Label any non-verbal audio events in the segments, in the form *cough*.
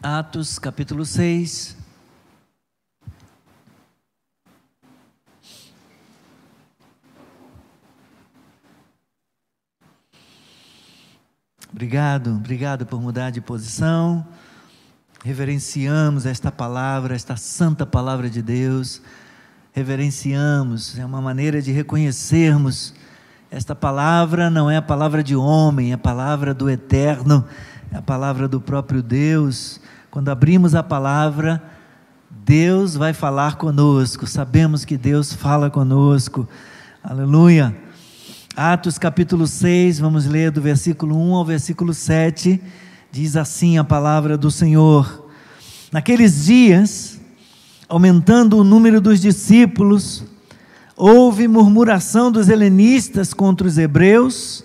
Atos capítulo 6. Obrigado, obrigado por mudar de posição. Reverenciamos esta palavra, esta santa palavra de Deus. Reverenciamos, é uma maneira de reconhecermos esta palavra não é a palavra de homem, é a palavra do eterno, a palavra do próprio Deus. Quando abrimos a palavra, Deus vai falar conosco, sabemos que Deus fala conosco. Aleluia. Atos capítulo 6, vamos ler do versículo 1 ao versículo 7. Diz assim a palavra do Senhor: Naqueles dias, aumentando o número dos discípulos, houve murmuração dos helenistas contra os hebreus,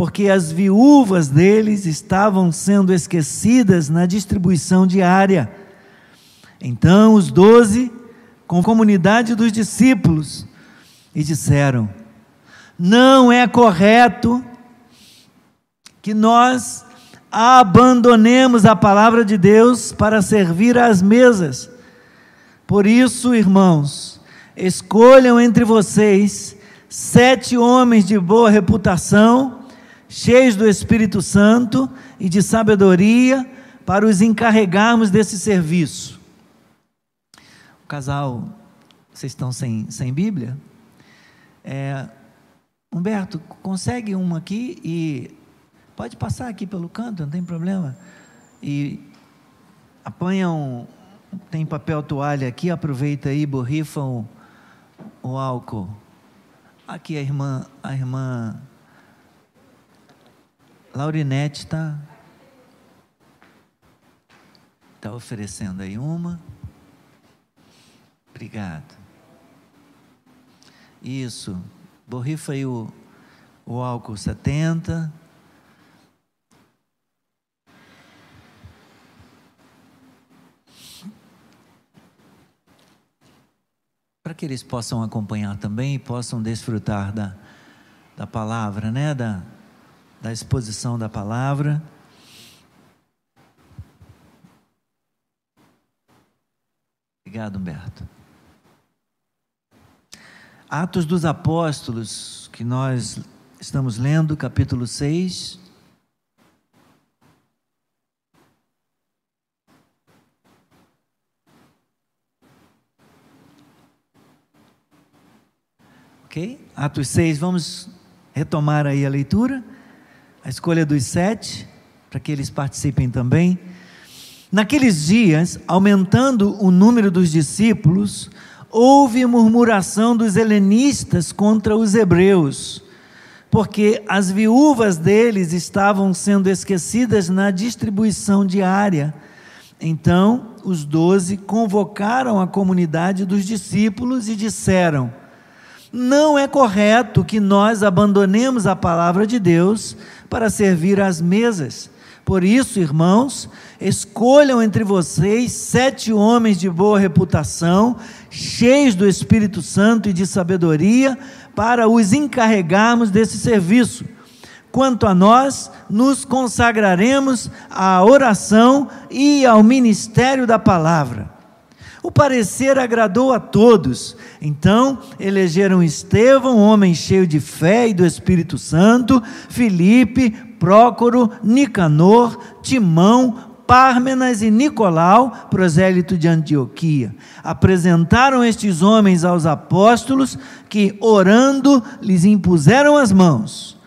porque as viúvas deles estavam sendo esquecidas na distribuição diária. Então os doze, com a comunidade dos discípulos, e disseram: Não é correto que nós abandonemos a palavra de Deus para servir às mesas. Por isso, irmãos, escolham entre vocês sete homens de boa reputação, cheios do Espírito Santo e de sabedoria, para os encarregarmos desse serviço. O casal, vocês estão sem, sem Bíblia? É, Humberto, consegue uma aqui e pode passar aqui pelo canto, não tem problema. E apanham, tem papel toalha aqui, aproveita aí, borrifam o álcool. Aqui a irmã, a irmã Laurinete está tá oferecendo aí uma. Obrigado. Isso. Borrifa aí o, o álcool 70. para que eles possam acompanhar também e possam desfrutar da, da palavra, né? da, da exposição da palavra. Obrigado, Humberto. Atos dos Apóstolos, que nós estamos lendo, capítulo 6. Ok? Atos 6, vamos retomar aí a leitura, a escolha dos sete, para que eles participem também. Naqueles dias, aumentando o número dos discípulos, houve murmuração dos helenistas contra os hebreus, porque as viúvas deles estavam sendo esquecidas na distribuição diária. Então, os doze convocaram a comunidade dos discípulos e disseram: não é correto que nós abandonemos a palavra de Deus para servir às mesas. Por isso, irmãos, escolham entre vocês sete homens de boa reputação, cheios do Espírito Santo e de sabedoria, para os encarregarmos desse serviço. Quanto a nós, nos consagraremos à oração e ao ministério da palavra. O parecer agradou a todos. Então elegeram Estevão, homem cheio de fé e do Espírito Santo, Filipe, Prócoro, Nicanor, Timão, Pármenas e Nicolau, prosélito de Antioquia. Apresentaram estes homens aos apóstolos, que, orando, lhes impuseram as mãos.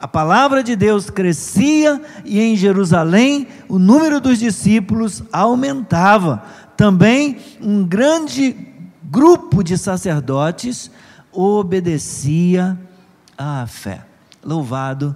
A palavra de Deus crescia e em Jerusalém o número dos discípulos aumentava também um grande grupo de sacerdotes obedecia à fé. Louvado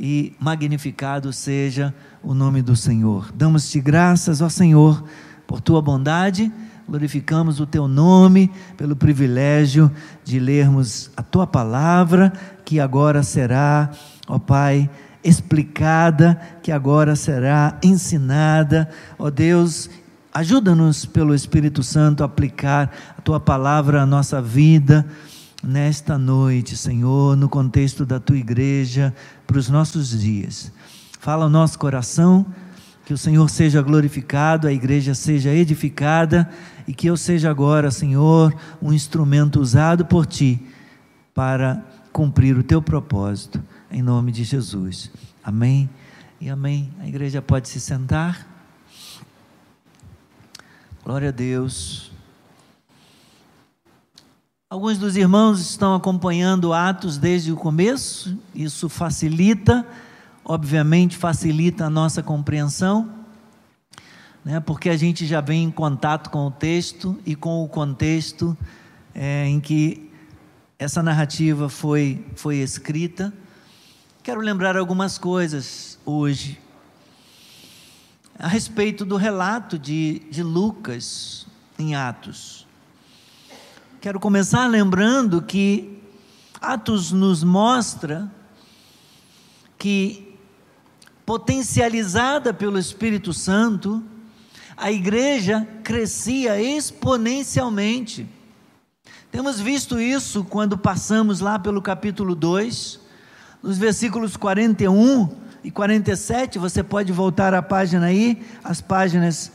e magnificado seja o nome do Senhor. Damos-te graças, ó Senhor, por tua bondade, glorificamos o teu nome pelo privilégio de lermos a tua palavra, que agora será, ó Pai, explicada, que agora será ensinada, ó Deus, Ajuda-nos pelo Espírito Santo a aplicar a tua palavra à nossa vida nesta noite, Senhor, no contexto da tua igreja, para os nossos dias. Fala o nosso coração Que o Senhor seja glorificado, a igreja seja edificada e que eu seja agora, Senhor, um instrumento usado por Ti para cumprir o Teu propósito, em nome de Jesus. Amém e amém. A igreja pode se sentar. Glória a Deus. Alguns dos irmãos estão acompanhando Atos desde o começo, isso facilita, obviamente, facilita a nossa compreensão, né, porque a gente já vem em contato com o texto e com o contexto é, em que essa narrativa foi, foi escrita. Quero lembrar algumas coisas hoje a respeito do relato de, de Lucas em Atos. Quero começar lembrando que Atos nos mostra que, potencializada pelo Espírito Santo, a igreja crescia exponencialmente. Temos visto isso quando passamos lá pelo capítulo 2, nos versículos 41 e 47, você pode voltar a página aí, as páginas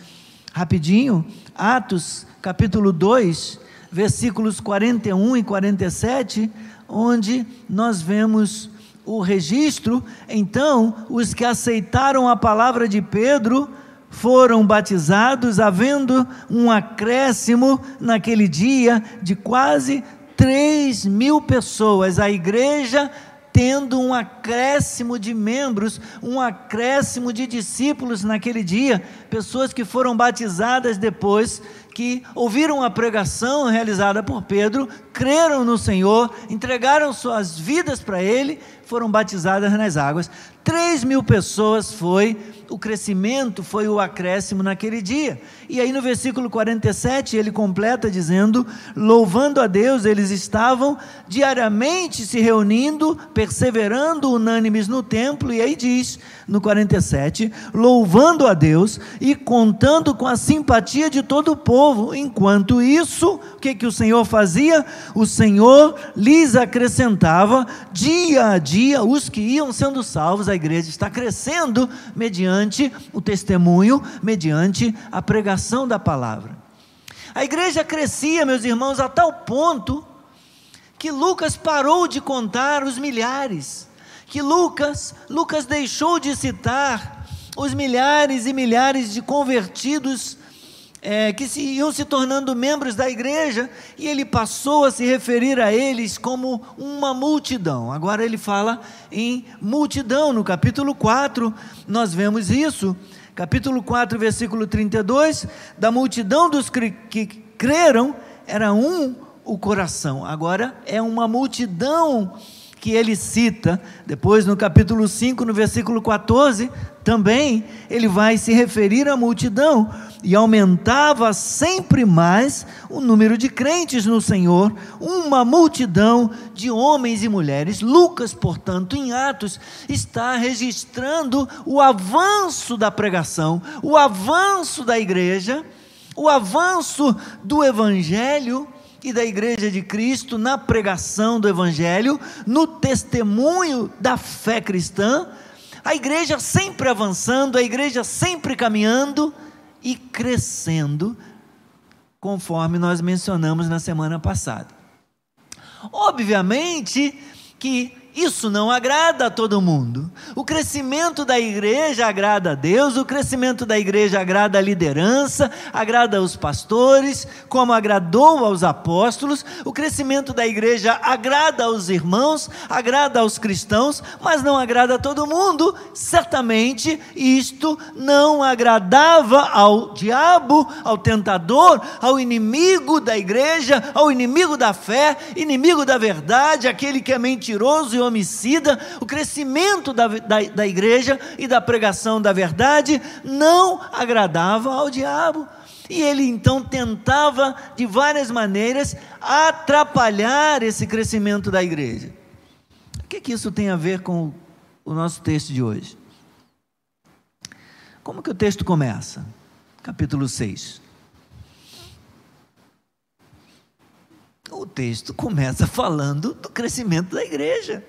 rapidinho. Atos, capítulo 2, versículos 41 e 47, onde nós vemos o registro. Então, os que aceitaram a palavra de Pedro foram batizados, havendo um acréscimo naquele dia de quase 3 mil pessoas. A igreja tendo um acréscimo de membros, um acréscimo de discípulos naquele dia, pessoas que foram batizadas depois que ouviram a pregação realizada por Pedro, creram no Senhor, entregaram suas vidas para Ele, foram batizadas nas águas. Três mil pessoas foi o crescimento, foi o acréscimo naquele dia. E aí no versículo 47 ele completa dizendo: louvando a Deus, eles estavam diariamente se reunindo, perseverando unânimes no templo, e aí diz no 47, louvando a Deus e contando com a simpatia de todo o povo. Enquanto isso, o que, que o Senhor fazia? O Senhor lhes acrescentava dia a dia os que iam sendo salvos. A igreja está crescendo mediante o testemunho, mediante a pregação da palavra. A igreja crescia, meus irmãos, a tal ponto que Lucas parou de contar os milhares que Lucas, Lucas deixou de citar os milhares e milhares de convertidos é, que se, iam se tornando membros da igreja, e ele passou a se referir a eles como uma multidão. Agora ele fala em multidão, no capítulo 4, nós vemos isso, capítulo 4, versículo 32, da multidão dos que creram, era um o coração, agora é uma multidão que ele cita, depois no capítulo 5, no versículo 14, também ele vai se referir à multidão, e aumentava sempre mais o número de crentes no Senhor, uma multidão de homens e mulheres. Lucas, portanto, em Atos, está registrando o avanço da pregação, o avanço da igreja, o avanço do evangelho e da Igreja de Cristo na pregação do Evangelho, no testemunho da fé cristã, a igreja sempre avançando, a igreja sempre caminhando e crescendo, conforme nós mencionamos na semana passada. Obviamente que isso não agrada a todo mundo. O crescimento da igreja agrada a Deus, o crescimento da igreja agrada a liderança, agrada aos pastores, como agradou aos apóstolos. O crescimento da igreja agrada aos irmãos, agrada aos cristãos, mas não agrada a todo mundo. Certamente isto não agradava ao diabo, ao tentador, ao inimigo da igreja, ao inimigo da fé, inimigo da verdade, aquele que é mentiroso e homicida, o crescimento da, da, da igreja e da pregação da verdade não agradava ao diabo. E ele então tentava, de várias maneiras, atrapalhar esse crescimento da igreja. O que, que isso tem a ver com o nosso texto de hoje? Como que o texto começa? Capítulo 6. O texto começa falando do crescimento da igreja.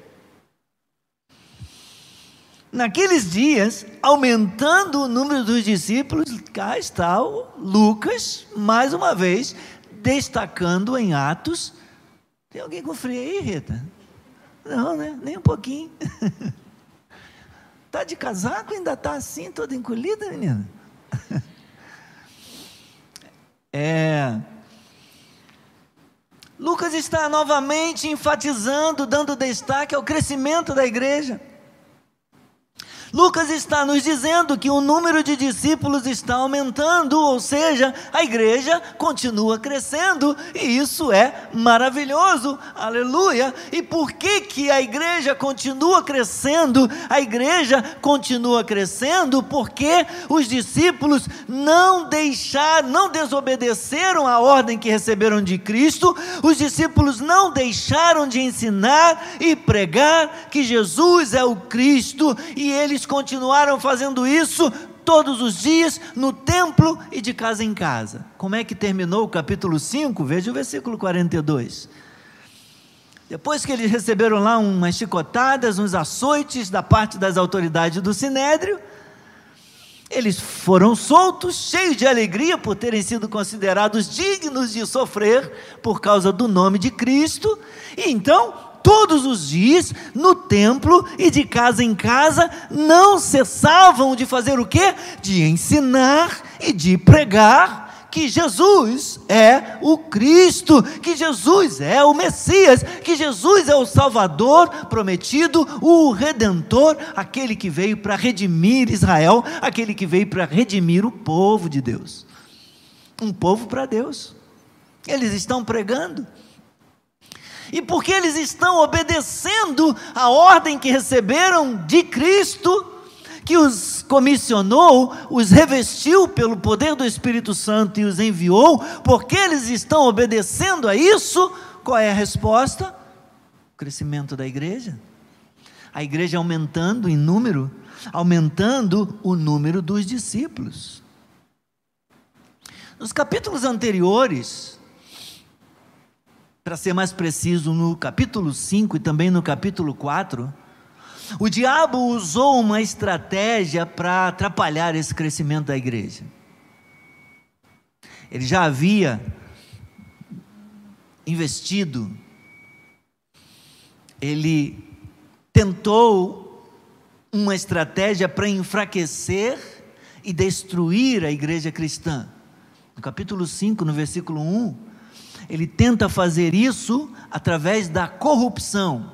Naqueles dias, aumentando o número dos discípulos, cá está o Lucas, mais uma vez, destacando em Atos. Tem alguém com frio aí, Rita? Não, né? Nem um pouquinho. *laughs* Tá de casaco, ainda tá assim, toda encolhida, menina? *laughs* É. Lucas está novamente enfatizando, dando destaque ao crescimento da igreja. Lucas está nos dizendo que o número de discípulos está aumentando, ou seja, a igreja continua crescendo, e isso é maravilhoso. Aleluia! E por que que a igreja continua crescendo? A igreja continua crescendo porque os discípulos não deixaram, não desobedeceram a ordem que receberam de Cristo. Os discípulos não deixaram de ensinar e pregar que Jesus é o Cristo e eles eles continuaram fazendo isso todos os dias no templo e de casa em casa. Como é que terminou o capítulo 5? Veja o versículo 42. Depois que eles receberam lá umas chicotadas, uns açoites da parte das autoridades do sinédrio, eles foram soltos, cheios de alegria por terem sido considerados dignos de sofrer por causa do nome de Cristo, e então todos os dias no templo e de casa em casa, não cessavam de fazer o quê? De ensinar e de pregar que Jesus é o Cristo, que Jesus é o Messias, que Jesus é o Salvador prometido, o Redentor, aquele que veio para redimir Israel, aquele que veio para redimir o povo de Deus. Um povo para Deus. Eles estão pregando e porque eles estão obedecendo a ordem que receberam de Cristo, que os comissionou, os revestiu pelo poder do Espírito Santo e os enviou, porque eles estão obedecendo a isso, qual é a resposta? O crescimento da igreja. A igreja aumentando em número, aumentando o número dos discípulos. Nos capítulos anteriores, para ser mais preciso, no capítulo 5 e também no capítulo 4, o diabo usou uma estratégia para atrapalhar esse crescimento da igreja. Ele já havia investido, ele tentou uma estratégia para enfraquecer e destruir a igreja cristã. No capítulo 5, no versículo 1, ele tenta fazer isso através da corrupção.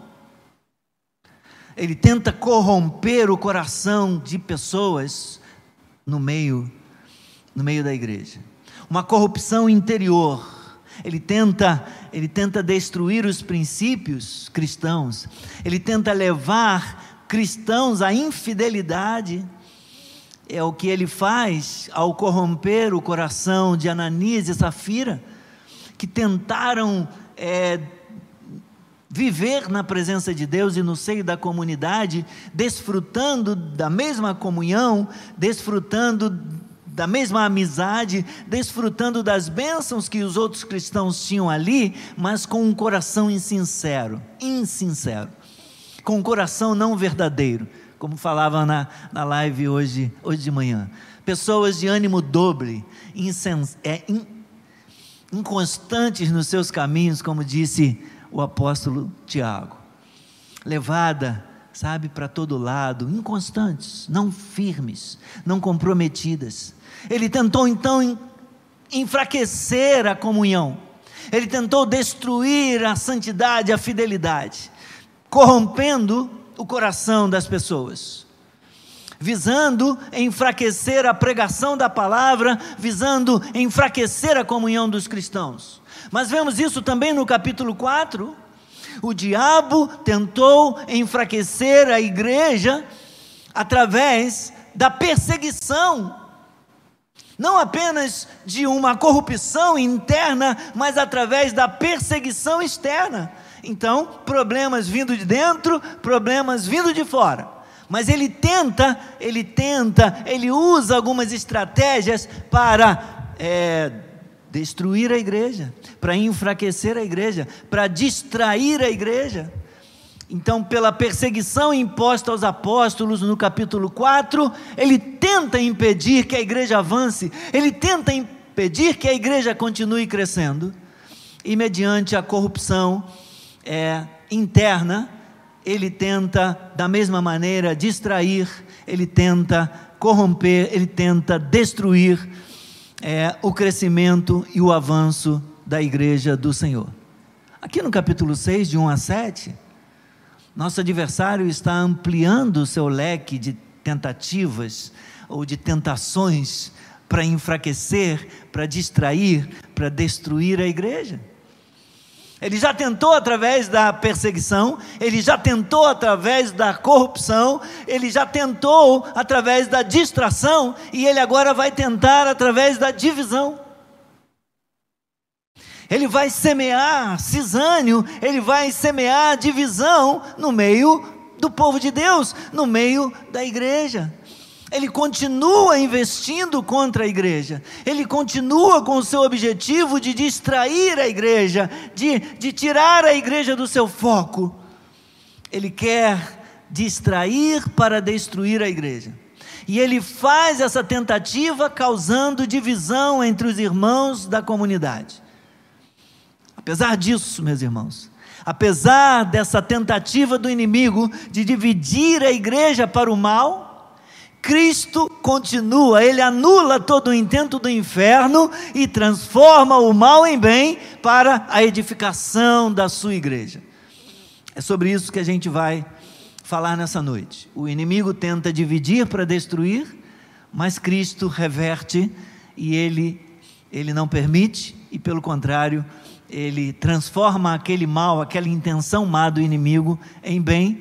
Ele tenta corromper o coração de pessoas no meio no meio da igreja. Uma corrupção interior. Ele tenta, ele tenta destruir os princípios cristãos. Ele tenta levar cristãos à infidelidade. É o que ele faz ao corromper o coração de Ananias e Safira que tentaram é, viver na presença de Deus e no seio da comunidade, desfrutando da mesma comunhão, desfrutando da mesma amizade, desfrutando das bênçãos que os outros cristãos tinham ali, mas com um coração insincero, insincero, com um coração não verdadeiro, como falava na, na live hoje, hoje de manhã. Pessoas de ânimo doble, insens, é, in, inconstantes nos seus caminhos, como disse o apóstolo Tiago. Levada, sabe, para todo lado, inconstantes, não firmes, não comprometidas. Ele tentou então enfraquecer a comunhão. Ele tentou destruir a santidade, a fidelidade, corrompendo o coração das pessoas visando enfraquecer a pregação da palavra, visando enfraquecer a comunhão dos cristãos. Mas vemos isso também no capítulo 4. O diabo tentou enfraquecer a igreja através da perseguição, não apenas de uma corrupção interna, mas através da perseguição externa. Então, problemas vindo de dentro, problemas vindo de fora. Mas ele tenta, ele tenta, ele usa algumas estratégias para é, destruir a igreja, para enfraquecer a igreja, para distrair a igreja. Então, pela perseguição imposta aos apóstolos no capítulo 4, ele tenta impedir que a igreja avance, ele tenta impedir que a igreja continue crescendo, e mediante a corrupção é, interna, ele tenta, da mesma maneira, distrair, ele tenta corromper, ele tenta destruir é, o crescimento e o avanço da igreja do Senhor. Aqui no capítulo 6, de 1 a 7, nosso adversário está ampliando o seu leque de tentativas ou de tentações para enfraquecer, para distrair, para destruir a igreja. Ele já tentou através da perseguição, ele já tentou através da corrupção, ele já tentou através da distração e ele agora vai tentar através da divisão. Ele vai semear cisânio, ele vai semear divisão no meio do povo de Deus, no meio da igreja ele continua investindo contra a igreja, ele continua com o seu objetivo de distrair a igreja, de, de tirar a igreja do seu foco. Ele quer distrair para destruir a igreja. E ele faz essa tentativa causando divisão entre os irmãos da comunidade. Apesar disso, meus irmãos, apesar dessa tentativa do inimigo de dividir a igreja para o mal, Cristo continua, ele anula todo o intento do inferno e transforma o mal em bem para a edificação da sua igreja. É sobre isso que a gente vai falar nessa noite. O inimigo tenta dividir para destruir, mas Cristo reverte e ele ele não permite e pelo contrário, ele transforma aquele mal, aquela intenção má do inimigo em bem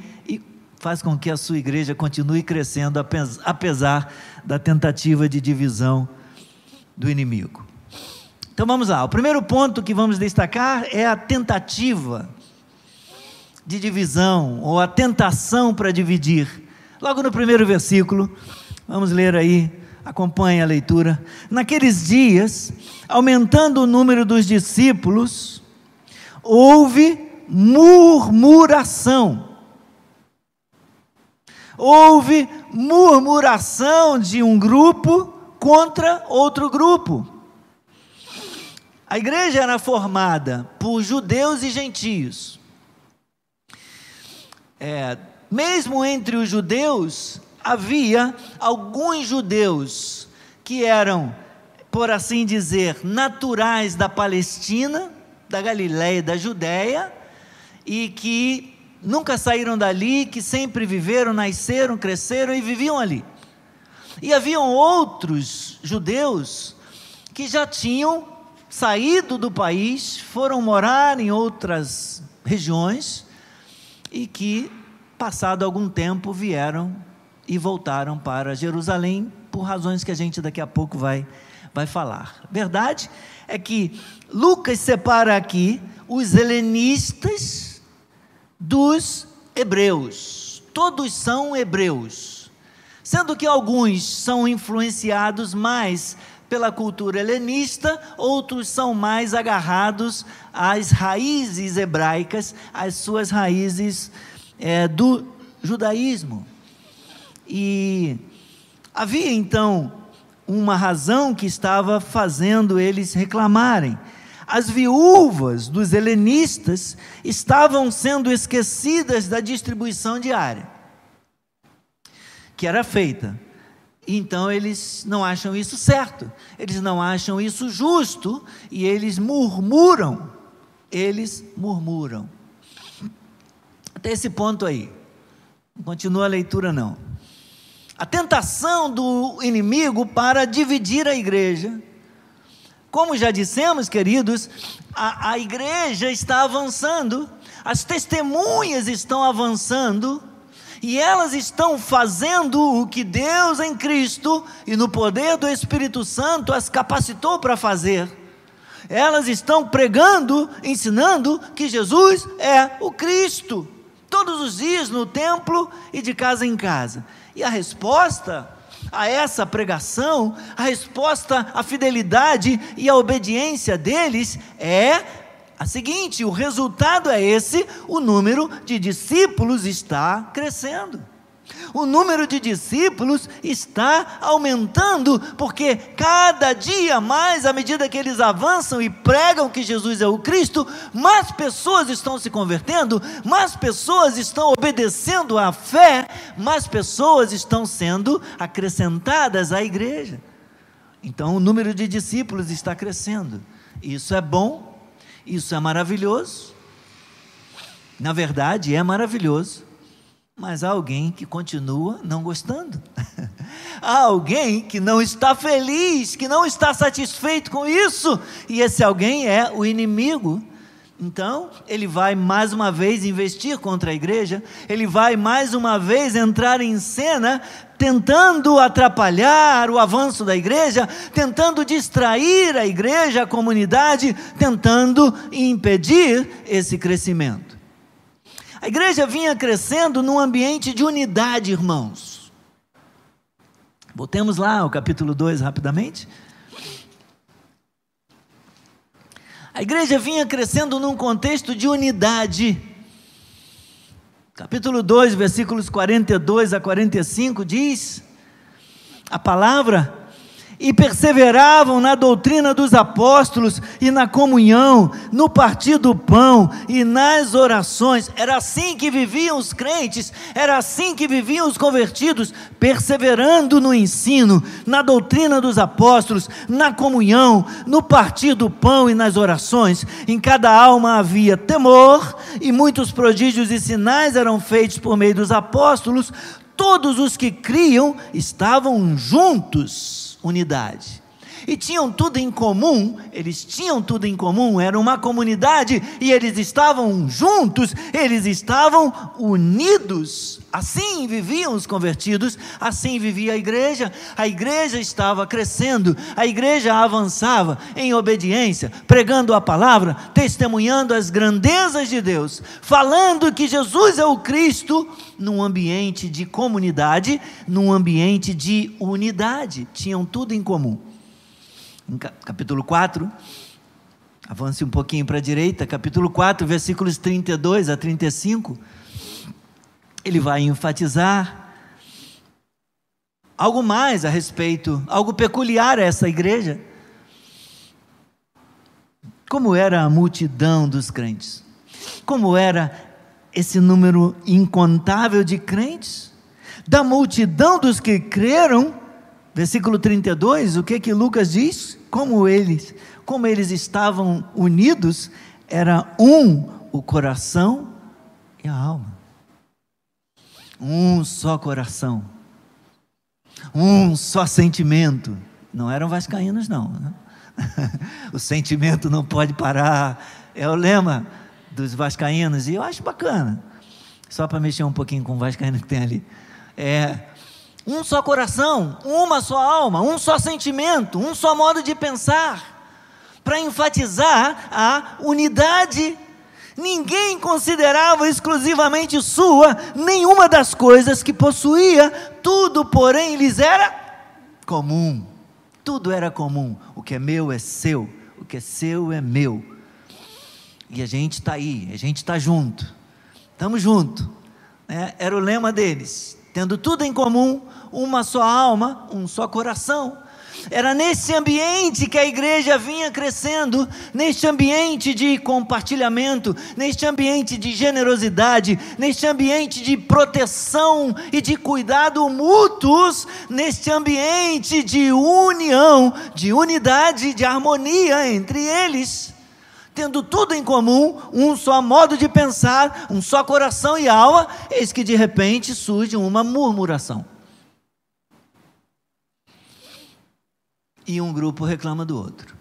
faz com que a sua igreja continue crescendo, apesar da tentativa de divisão do inimigo. Então vamos lá, o primeiro ponto que vamos destacar é a tentativa de divisão, ou a tentação para dividir. Logo no primeiro versículo, vamos ler aí, acompanhe a leitura. Naqueles dias, aumentando o número dos discípulos, houve murmuração houve murmuração de um grupo contra outro grupo. A igreja era formada por judeus e gentios. É, mesmo entre os judeus, havia alguns judeus que eram, por assim dizer, naturais da Palestina, da Galiléia, da Judéia, e que nunca saíram dali, que sempre viveram, nasceram, cresceram e viviam ali. E haviam outros judeus que já tinham saído do país, foram morar em outras regiões e que, passado algum tempo, vieram e voltaram para Jerusalém por razões que a gente daqui a pouco vai, vai falar. Verdade é que Lucas separa aqui os helenistas dos hebreus. Todos são hebreus, sendo que alguns são influenciados mais pela cultura helenista, outros são mais agarrados às raízes hebraicas, às suas raízes é, do judaísmo. E havia então uma razão que estava fazendo eles reclamarem as viúvas dos helenistas estavam sendo esquecidas da distribuição diária que era feita. Então eles não acham isso certo, eles não acham isso justo e eles murmuram. Eles murmuram. Até esse ponto aí. Não continua a leitura, não. A tentação do inimigo para dividir a igreja como já dissemos, queridos, a, a igreja está avançando, as testemunhas estão avançando, e elas estão fazendo o que Deus em Cristo e no poder do Espírito Santo as capacitou para fazer. Elas estão pregando, ensinando que Jesus é o Cristo, todos os dias no templo e de casa em casa. E a resposta a essa pregação, a resposta à fidelidade e à obediência deles é a seguinte: o resultado é esse, o número de discípulos está crescendo. O número de discípulos está aumentando, porque cada dia mais, à medida que eles avançam e pregam que Jesus é o Cristo, mais pessoas estão se convertendo, mais pessoas estão obedecendo à fé, mais pessoas estão sendo acrescentadas à igreja. Então, o número de discípulos está crescendo. Isso é bom, isso é maravilhoso. Na verdade, é maravilhoso mas há alguém que continua não gostando. *laughs* há alguém que não está feliz, que não está satisfeito com isso, e esse alguém é o inimigo. Então, ele vai mais uma vez investir contra a igreja, ele vai mais uma vez entrar em cena, tentando atrapalhar o avanço da igreja, tentando distrair a igreja, a comunidade, tentando impedir esse crescimento. A igreja vinha crescendo num ambiente de unidade, irmãos. Voltemos lá ao capítulo 2 rapidamente. A igreja vinha crescendo num contexto de unidade. Capítulo 2, versículos 42 a 45 diz: A palavra e perseveravam na doutrina dos apóstolos e na comunhão, no partir do pão e nas orações. Era assim que viviam os crentes, era assim que viviam os convertidos, perseverando no ensino, na doutrina dos apóstolos, na comunhão, no partir do pão e nas orações. Em cada alma havia temor, e muitos prodígios e sinais eram feitos por meio dos apóstolos. Todos os que criam estavam juntos unidade. E tinham tudo em comum, eles tinham tudo em comum, era uma comunidade e eles estavam juntos, eles estavam unidos. Assim viviam os convertidos, assim vivia a igreja. A igreja estava crescendo, a igreja avançava em obediência, pregando a palavra, testemunhando as grandezas de Deus, falando que Jesus é o Cristo num ambiente de comunidade, num ambiente de unidade, tinham tudo em comum. Capítulo 4, avance um pouquinho para a direita, capítulo 4, versículos 32 a 35, ele vai enfatizar algo mais a respeito, algo peculiar a essa igreja. Como era a multidão dos crentes? Como era esse número incontável de crentes, da multidão dos que creram, versículo 32, o que que Lucas diz? Como eles, como eles estavam unidos, era um o coração e a alma. Um só coração. Um só sentimento. Não eram vascaínos não. Né? *laughs* o sentimento não pode parar. É o lema dos vascaínos, e eu acho bacana, só para mexer um pouquinho com o vascaíno que tem ali. É um só coração, uma só alma, um só sentimento, um só modo de pensar, para enfatizar a unidade. Ninguém considerava exclusivamente sua nenhuma das coisas que possuía, tudo, porém, lhes era comum. Tudo era comum. O que é meu é seu, o que é seu é meu. E a gente está aí, a gente está junto, estamos junto. Né? Era o lema deles, tendo tudo em comum, uma só alma, um só coração. Era nesse ambiente que a igreja vinha crescendo, neste ambiente de compartilhamento, neste ambiente de generosidade, neste ambiente de proteção e de cuidado mútuos, neste ambiente de união, de unidade, de harmonia entre eles tendo tudo em comum, um só modo de pensar, um só coração e alma, eis que de repente surge uma murmuração. E um grupo reclama do outro.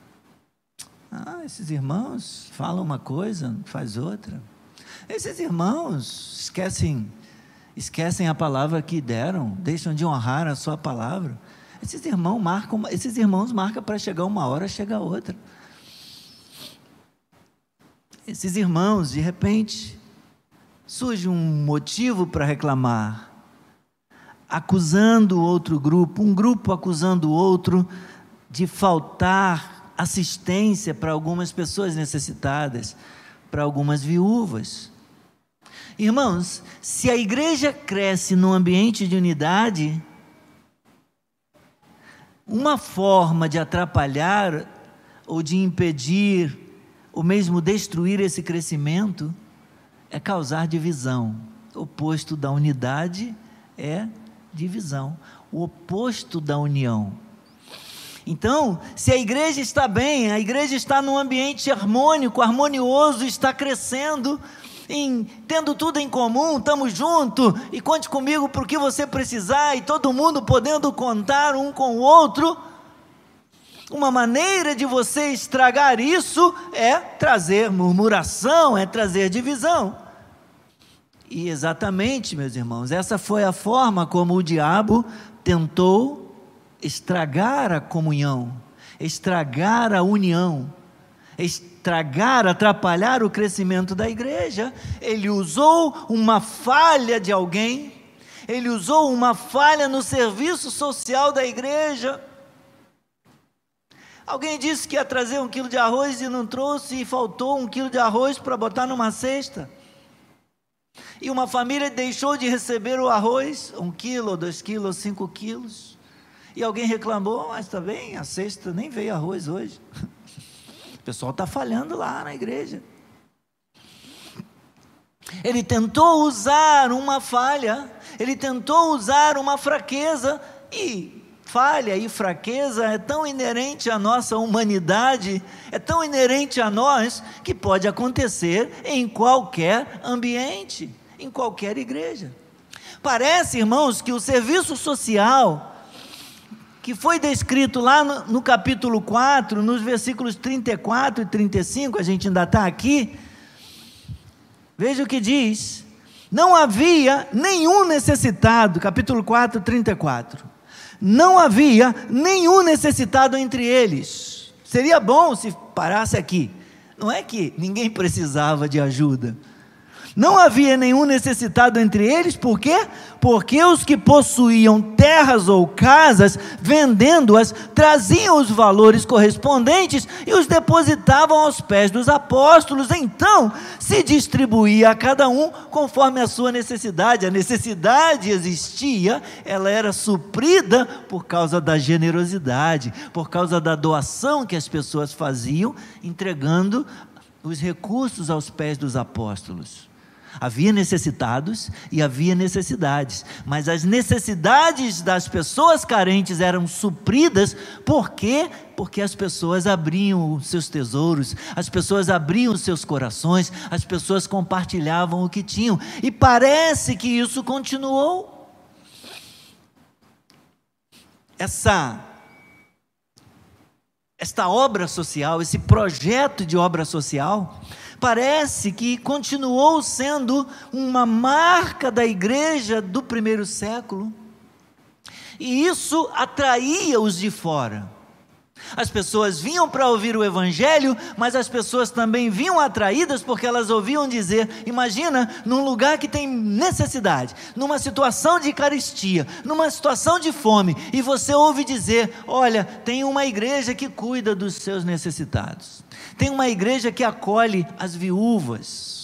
Ah, esses irmãos falam uma coisa, faz outra. Esses irmãos esquecem esquecem a palavra que deram, deixam de honrar a sua palavra. Esses irmãos marcam, esses irmãos marcam para chegar uma hora, chega outra esses irmãos, de repente, surge um motivo para reclamar, acusando outro grupo, um grupo acusando o outro de faltar assistência para algumas pessoas necessitadas, para algumas viúvas. Irmãos, se a igreja cresce num ambiente de unidade, uma forma de atrapalhar ou de impedir, ou mesmo destruir esse crescimento, é causar divisão. O oposto da unidade é divisão. O oposto da união. Então, se a igreja está bem, a igreja está num ambiente harmônico, harmonioso, está crescendo, em, tendo tudo em comum, estamos juntos, e conte comigo para o que você precisar, e todo mundo podendo contar um com o outro. Uma maneira de você estragar isso é trazer murmuração, é trazer divisão. E exatamente, meus irmãos, essa foi a forma como o diabo tentou estragar a comunhão, estragar a união, estragar, atrapalhar o crescimento da igreja. Ele usou uma falha de alguém, ele usou uma falha no serviço social da igreja. Alguém disse que ia trazer um quilo de arroz e não trouxe, e faltou um quilo de arroz para botar numa cesta. E uma família deixou de receber o arroz, um quilo, dois quilos, cinco quilos. E alguém reclamou, mas está bem, a cesta nem veio arroz hoje. *laughs* O pessoal está falhando lá na igreja. Ele tentou usar uma falha, ele tentou usar uma fraqueza, e falha e fraqueza é tão inerente à nossa humanidade, é tão inerente a nós, que pode acontecer em qualquer ambiente em qualquer igreja. Parece, irmãos, que o serviço social, que foi descrito lá no, no capítulo 4, nos versículos 34 e 35, a gente ainda está aqui. Veja o que diz: Não havia nenhum necessitado, capítulo 4, 34. Não havia nenhum necessitado entre eles. Seria bom se parasse aqui. Não é que ninguém precisava de ajuda não havia nenhum necessitado entre eles, por quê? Porque os que possuíam terras ou casas, vendendo-as, traziam os valores correspondentes e os depositavam aos pés dos apóstolos. Então se distribuía a cada um conforme a sua necessidade. A necessidade existia, ela era suprida por causa da generosidade, por causa da doação que as pessoas faziam, entregando os recursos aos pés dos apóstolos. Havia necessitados e havia necessidades, mas as necessidades das pessoas carentes eram supridas, por quê? Porque as pessoas abriam os seus tesouros, as pessoas abriam os seus corações, as pessoas compartilhavam o que tinham, e parece que isso continuou. Essa esta obra social, esse projeto de obra social, parece que continuou sendo uma marca da igreja do primeiro século. E isso atraía os de fora. As pessoas vinham para ouvir o Evangelho, mas as pessoas também vinham atraídas porque elas ouviam dizer: imagina, num lugar que tem necessidade, numa situação de caristia, numa situação de fome, e você ouve dizer: olha, tem uma igreja que cuida dos seus necessitados, tem uma igreja que acolhe as viúvas.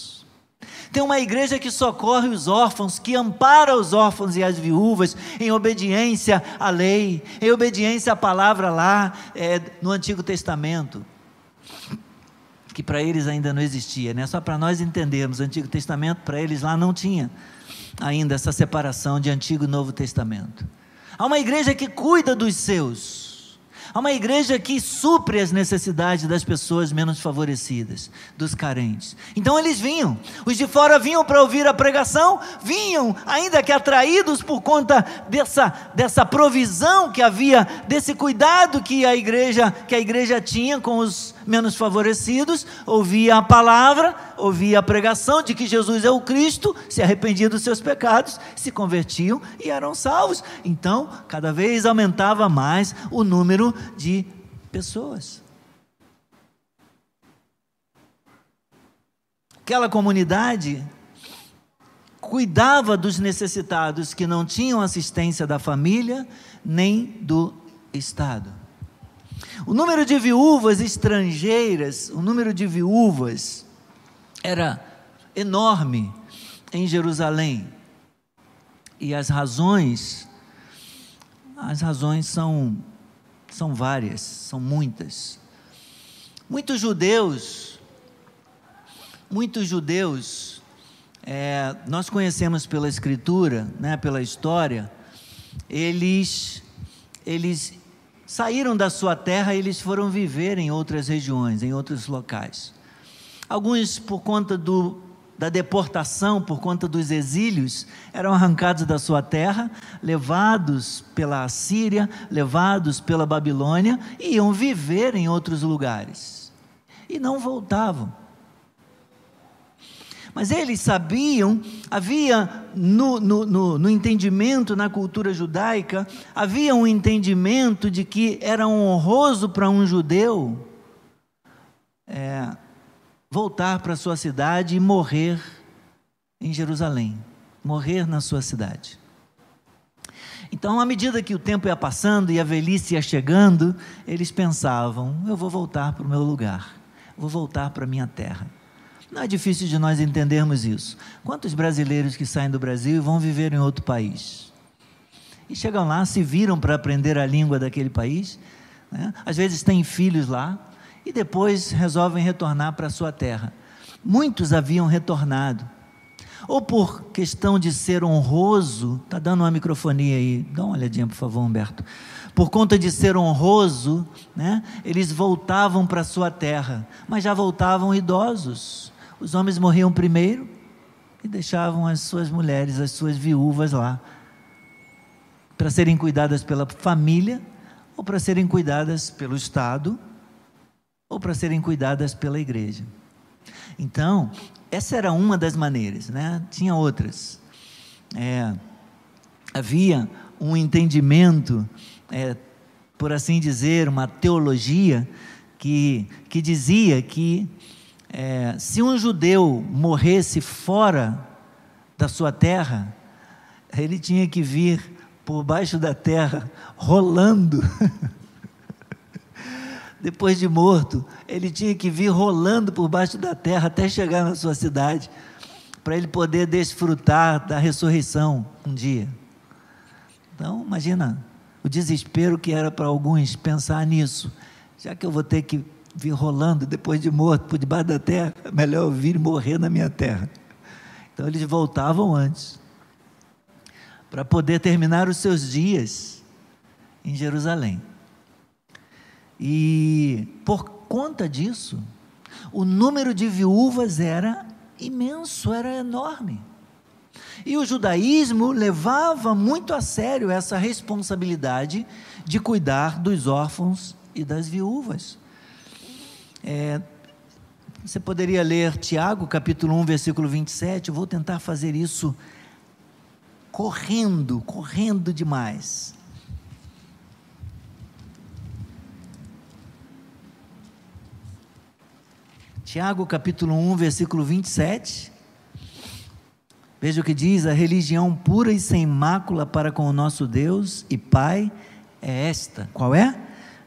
Tem uma igreja que socorre os órfãos, que ampara os órfãos e as viúvas em obediência à lei, em obediência à palavra lá é, no Antigo Testamento, que para eles ainda não existia, né? Só para nós entendermos, o Antigo Testamento para eles lá não tinha ainda essa separação de Antigo e Novo Testamento. Há uma igreja que cuida dos seus Há uma igreja que supre as necessidades das pessoas menos favorecidas, dos carentes. Então eles vinham. Os de fora vinham para ouvir a pregação, vinham, ainda que atraídos por conta dessa, dessa provisão que havia, desse cuidado que a igreja, que a igreja tinha com os menos favorecidos, ouvia a palavra, ouvia a pregação de que Jesus é o Cristo, se arrependiam dos seus pecados, se convertiam e eram salvos. Então, cada vez aumentava mais o número de pessoas. Aquela comunidade cuidava dos necessitados que não tinham assistência da família nem do Estado. O número de viúvas estrangeiras, o número de viúvas era enorme em Jerusalém. E as razões, as razões são, são várias, são muitas. Muitos judeus, muitos judeus, é, nós conhecemos pela escritura, né, pela história, eles, eles saíram da sua terra e eles foram viver em outras regiões, em outros locais. Alguns, por conta do, da deportação, por conta dos exílios, eram arrancados da sua terra, levados pela Assíria, levados pela Babilônia e iam viver em outros lugares. E não voltavam. Mas eles sabiam, havia no, no, no, no, entendimento na cultura judaica, havia um entendimento de que era honroso para um judeu é, voltar para sua cidade e morrer em Jerusalém, morrer na sua cidade. Então, à medida que o tempo ia passando e a velhice ia chegando, eles pensavam: eu vou voltar para o meu lugar, vou voltar para a minha terra. Não é difícil de nós entendermos isso. Quantos brasileiros que saem do Brasil e vão viver em outro país? E chegam lá, se viram para aprender a língua daquele país, né? às vezes têm filhos lá, e depois resolvem retornar para sua terra. Muitos haviam retornado, ou por questão de ser honroso, está dando uma microfonia aí, dá uma olhadinha por favor, Humberto. Por conta de ser honroso, né, eles voltavam para sua terra, mas já voltavam idosos. Os homens morriam primeiro e deixavam as suas mulheres, as suas viúvas lá, para serem cuidadas pela família ou para serem cuidadas pelo Estado ou para serem cuidadas pela igreja. Então, essa era uma das maneiras, né? Tinha outras. É, havia um entendimento, é, por assim dizer, uma teologia que, que dizia que é, se um judeu morresse fora da sua terra, ele tinha que vir por baixo da terra rolando *laughs* depois de morto, ele tinha que vir rolando por baixo da terra até chegar na sua cidade, para ele poder desfrutar da ressurreição um dia. Então, imagina o desespero que era para alguns pensar nisso. Já que eu vou ter que vir rolando depois de morto por debaixo da terra, é melhor eu vir morrer na minha terra. Então, eles voltavam antes, para poder terminar os seus dias em Jerusalém. E por conta disso, o número de viúvas era imenso, era enorme. E o judaísmo levava muito a sério essa responsabilidade de cuidar dos órfãos e das viúvas. É, você poderia ler Tiago, capítulo 1, versículo 27. Eu vou tentar fazer isso correndo, correndo demais. Tiago capítulo 1, versículo 27. Veja o que diz: a religião pura e sem mácula para com o nosso Deus e Pai é esta. Qual é?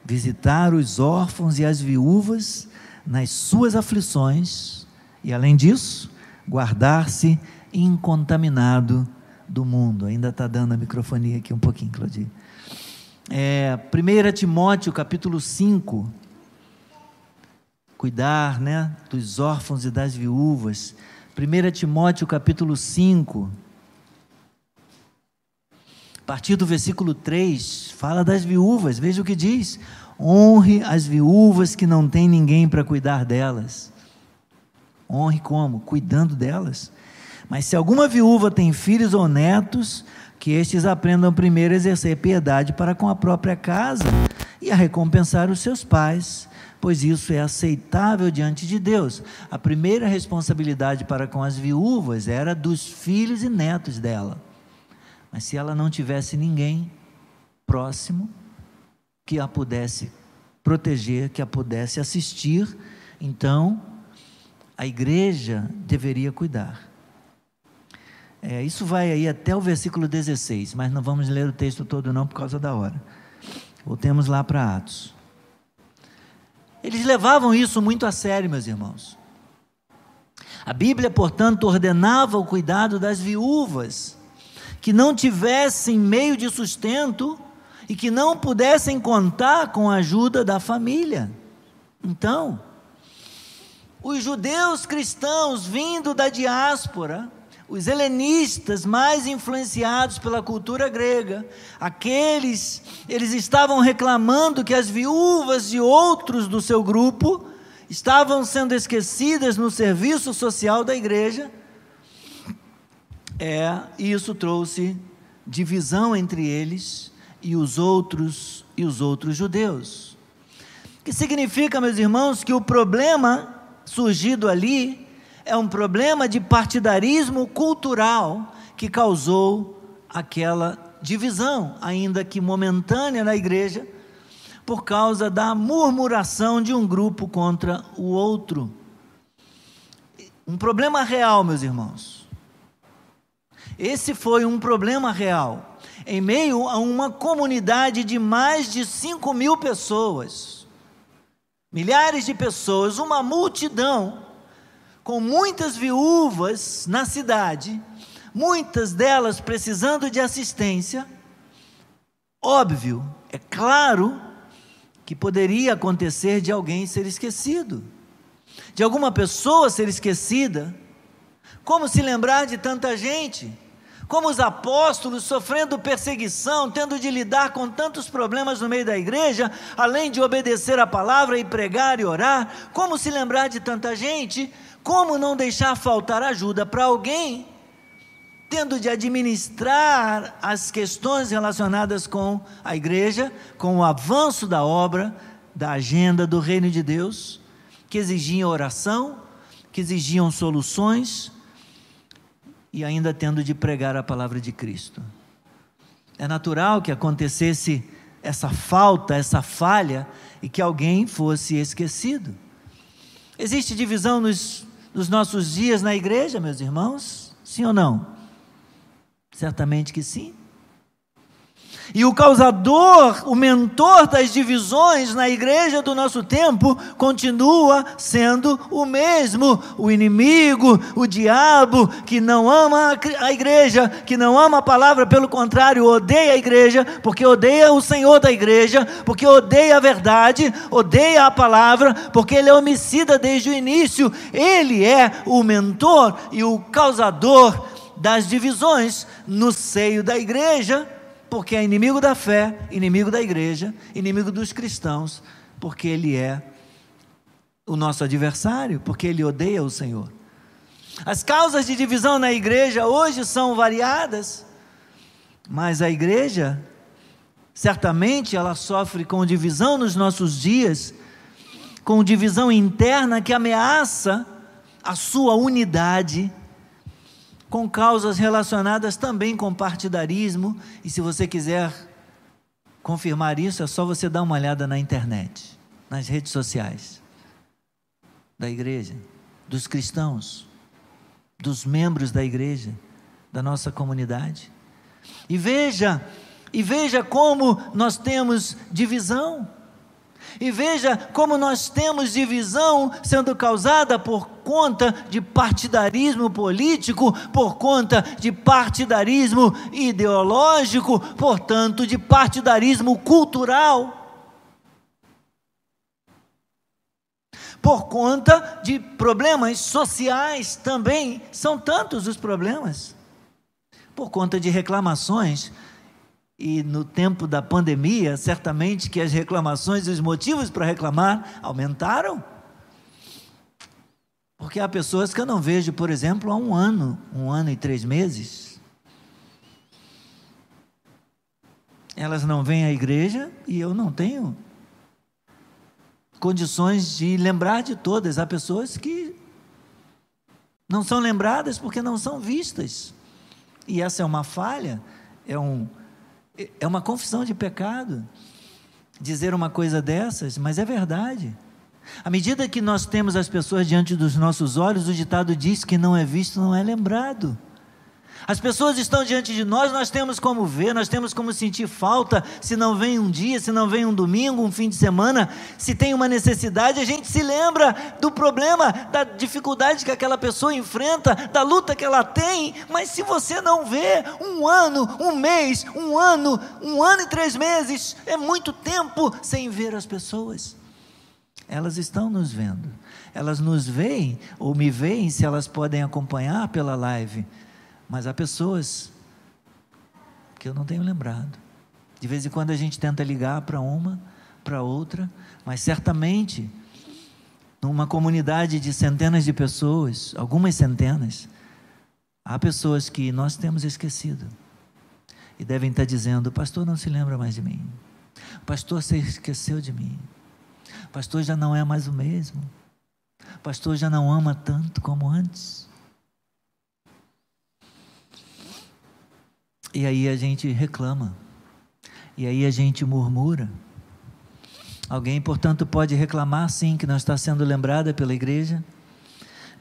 Visitar os órfãos e as viúvas nas suas aflições e, além disso, guardar-se incontaminado do mundo. Ainda está dando a microfonia aqui um pouquinho, Claudia. É, 1 Timóteo capítulo 5, cuidar né, dos órfãos e das viúvas. 1 Timóteo capítulo 5, a partir do versículo 3, fala das viúvas, veja o que diz: honre as viúvas que não têm ninguém para cuidar delas. Honre como? Cuidando delas. Mas se alguma viúva tem filhos ou netos, que estes aprendam primeiro a exercer piedade para com a própria casa e a recompensar os seus pais pois isso é aceitável diante de Deus. A primeira responsabilidade para com as viúvas era dos filhos e netos dela. Mas se ela não tivesse ninguém próximo que a pudesse proteger, que a pudesse assistir, então a igreja deveria cuidar. É, isso vai aí até o versículo 16, mas não vamos ler o texto todo não por causa da hora. Voltemos lá para Atos. Eles levavam isso muito a sério, meus irmãos. A Bíblia, portanto, ordenava o cuidado das viúvas, que não tivessem meio de sustento e que não pudessem contar com a ajuda da família. Então, os judeus cristãos vindo da diáspora, os helenistas mais influenciados pela cultura grega, aqueles, eles estavam reclamando que as viúvas de outros do seu grupo estavam sendo esquecidas no serviço social da igreja. É, isso trouxe divisão entre eles e os outros e os outros judeus. Que significa, meus irmãos, que o problema surgido ali é um problema de partidarismo cultural que causou aquela divisão, ainda que momentânea na igreja, por causa da murmuração de um grupo contra o outro. Um problema real, meus irmãos. Esse foi um problema real, em meio a uma comunidade de mais de 5 mil pessoas, milhares de pessoas, uma multidão com muitas viúvas na cidade, muitas delas precisando de assistência, óbvio, é claro que poderia acontecer de alguém ser esquecido, de alguma pessoa ser esquecida. Como se lembrar de tanta gente? Como os apóstolos sofrendo perseguição, tendo de lidar com tantos problemas no meio da igreja, além de obedecer a palavra e pregar e orar, como se lembrar de tanta gente? Como não deixar faltar ajuda para alguém, tendo de administrar as questões relacionadas com a igreja, com o avanço da obra, da agenda do reino de Deus, que exigiam oração, que exigiam soluções, e ainda tendo de pregar a palavra de Cristo. É natural que acontecesse essa falta, essa falha, e que alguém fosse esquecido. Existe divisão nos nos nossos dias na igreja, meus irmãos? Sim ou não? Certamente que sim. E o causador, o mentor das divisões na igreja do nosso tempo, continua sendo o mesmo, o inimigo, o diabo, que não ama a igreja, que não ama a palavra, pelo contrário, odeia a igreja, porque odeia o Senhor da igreja, porque odeia a verdade, odeia a palavra, porque ele é homicida desde o início. Ele é o mentor e o causador das divisões no seio da igreja porque é inimigo da fé, inimigo da igreja, inimigo dos cristãos, porque ele é o nosso adversário, porque ele odeia o Senhor. As causas de divisão na igreja hoje são variadas, mas a igreja, certamente, ela sofre com divisão nos nossos dias, com divisão interna que ameaça a sua unidade com causas relacionadas também com partidarismo, e se você quiser confirmar isso, é só você dar uma olhada na internet, nas redes sociais da igreja, dos cristãos, dos membros da igreja, da nossa comunidade. E veja, e veja como nós temos divisão. E veja como nós temos divisão sendo causada por conta de partidarismo político, por conta de partidarismo ideológico, portanto, de partidarismo cultural. Por conta de problemas sociais também, são tantos os problemas. Por conta de reclamações e no tempo da pandemia, certamente que as reclamações e os motivos para reclamar aumentaram. Porque há pessoas que eu não vejo, por exemplo, há um ano, um ano e três meses. Elas não vêm à igreja e eu não tenho condições de lembrar de todas. Há pessoas que não são lembradas porque não são vistas. E essa é uma falha, é um é uma confissão de pecado dizer uma coisa dessas, mas é verdade. À medida que nós temos as pessoas diante dos nossos olhos, o ditado diz que não é visto, não é lembrado. As pessoas estão diante de nós, nós temos como ver, nós temos como sentir falta, se não vem um dia, se não vem um domingo, um fim de semana, se tem uma necessidade, a gente se lembra do problema, da dificuldade que aquela pessoa enfrenta, da luta que ela tem, mas se você não vê um ano, um mês, um ano, um ano e três meses, é muito tempo sem ver as pessoas. Elas estão nos vendo, elas nos veem ou me veem se elas podem acompanhar pela live mas há pessoas que eu não tenho lembrado. De vez em quando a gente tenta ligar para uma, para outra, mas certamente, numa comunidade de centenas de pessoas, algumas centenas, há pessoas que nós temos esquecido e devem estar dizendo: pastor não se lembra mais de mim, pastor se esqueceu de mim, pastor já não é mais o mesmo, pastor já não ama tanto como antes. E aí a gente reclama. E aí a gente murmura. Alguém, portanto, pode reclamar sim que não está sendo lembrada pela igreja.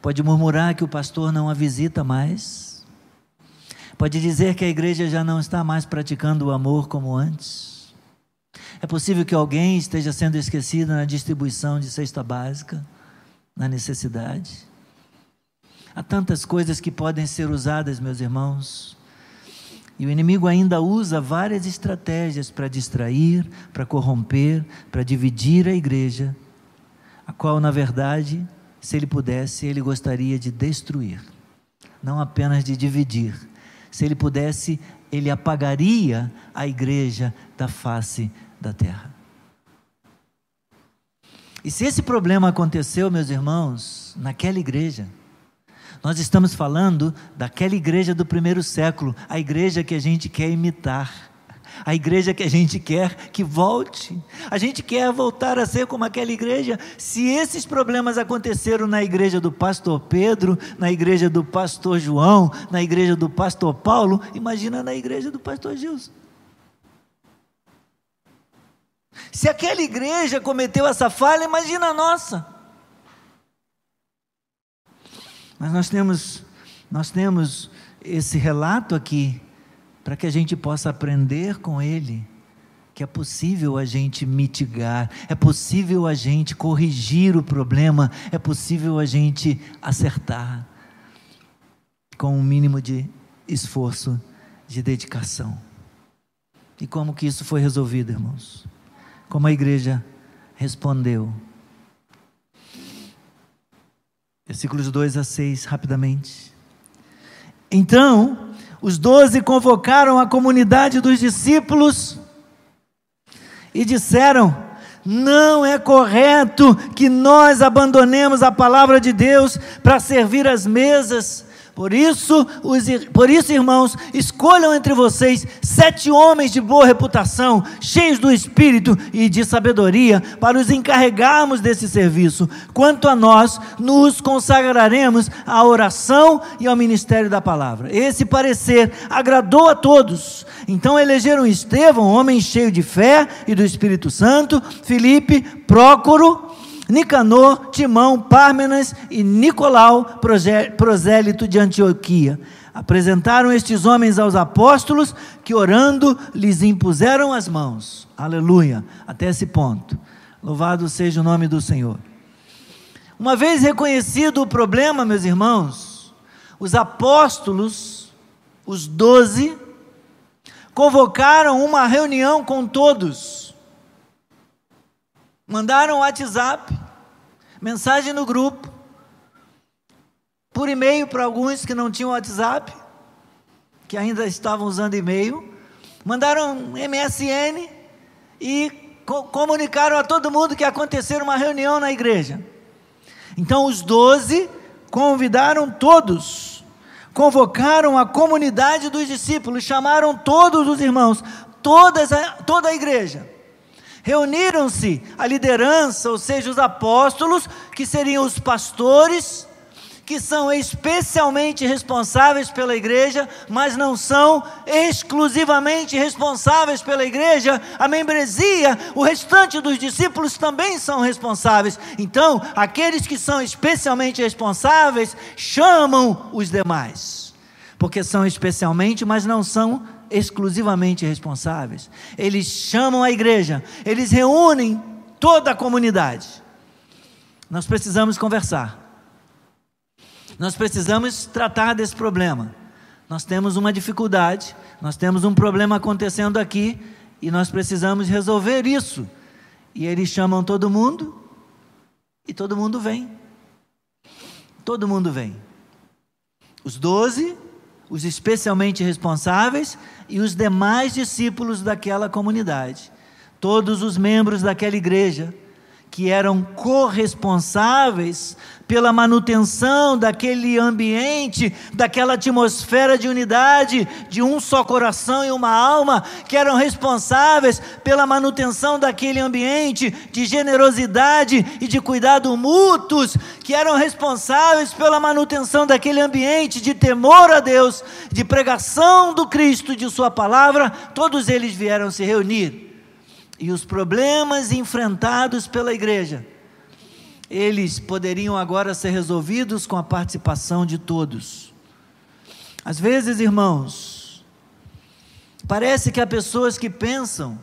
Pode murmurar que o pastor não a visita mais. Pode dizer que a igreja já não está mais praticando o amor como antes. É possível que alguém esteja sendo esquecido na distribuição de cesta básica, na necessidade. Há tantas coisas que podem ser usadas, meus irmãos, e o inimigo ainda usa várias estratégias para distrair, para corromper, para dividir a igreja, a qual, na verdade, se ele pudesse, ele gostaria de destruir, não apenas de dividir. Se ele pudesse, ele apagaria a igreja da face da terra. E se esse problema aconteceu, meus irmãos, naquela igreja, nós estamos falando daquela igreja do primeiro século, a igreja que a gente quer imitar. A igreja que a gente quer que volte. A gente quer voltar a ser como aquela igreja. Se esses problemas aconteceram na igreja do pastor Pedro, na igreja do pastor João, na igreja do pastor Paulo, imagina na igreja do pastor Gilson. Se aquela igreja cometeu essa falha, imagina a nossa. Mas nós temos, nós temos esse relato aqui para que a gente possa aprender com ele que é possível a gente mitigar, é possível a gente corrigir o problema, é possível a gente acertar com um mínimo de esforço, de dedicação. E como que isso foi resolvido, irmãos? Como a igreja respondeu? Versículos 2 a 6, rapidamente. Então, os doze convocaram a comunidade dos discípulos e disseram: Não é correto que nós abandonemos a palavra de Deus para servir as mesas por isso, os, por isso, irmãos, escolham entre vocês sete homens de boa reputação, cheios do espírito e de sabedoria, para os encarregarmos desse serviço. Quanto a nós, nos consagraremos à oração e ao ministério da palavra. Esse parecer agradou a todos. Então elegeram Estevão, homem cheio de fé e do Espírito Santo, Filipe, Prócoro, Nicanor, Timão, Pármenas e Nicolau, prosélito de Antioquia. Apresentaram estes homens aos apóstolos, que orando lhes impuseram as mãos. Aleluia, até esse ponto. Louvado seja o nome do Senhor. Uma vez reconhecido o problema, meus irmãos, os apóstolos, os doze, convocaram uma reunião com todos. Mandaram um WhatsApp mensagem no grupo, por e-mail para alguns que não tinham WhatsApp, que ainda estavam usando e-mail, mandaram MSN e co comunicaram a todo mundo que ia acontecer uma reunião na igreja. Então os doze convidaram todos, convocaram a comunidade dos discípulos, chamaram todos os irmãos, todas toda a igreja. Reuniram-se a liderança, ou seja, os apóstolos, que seriam os pastores, que são especialmente responsáveis pela igreja, mas não são exclusivamente responsáveis pela igreja, a membresia, o restante dos discípulos também são responsáveis. Então, aqueles que são especialmente responsáveis chamam os demais. porque são especialmente, mas não são exclusivamente responsáveis. Eles chamam a igreja, eles reúnem toda a comunidade. Nós precisamos conversar. Nós precisamos tratar desse problema. Nós temos uma dificuldade, nós temos um problema acontecendo aqui e nós precisamos resolver isso. E eles chamam todo mundo e todo mundo vem. Todo mundo vem. Os doze, os especialmente responsáveis e os demais discípulos daquela comunidade. Todos os membros daquela igreja que eram corresponsáveis pela manutenção daquele ambiente, daquela atmosfera de unidade, de um só coração e uma alma, que eram responsáveis pela manutenção daquele ambiente de generosidade e de cuidado mútuos, que eram responsáveis pela manutenção daquele ambiente de temor a Deus, de pregação do Cristo, de Sua palavra, todos eles vieram se reunir. E os problemas enfrentados pela igreja eles poderiam agora ser resolvidos com a participação de todos. Às vezes, irmãos, parece que há pessoas que pensam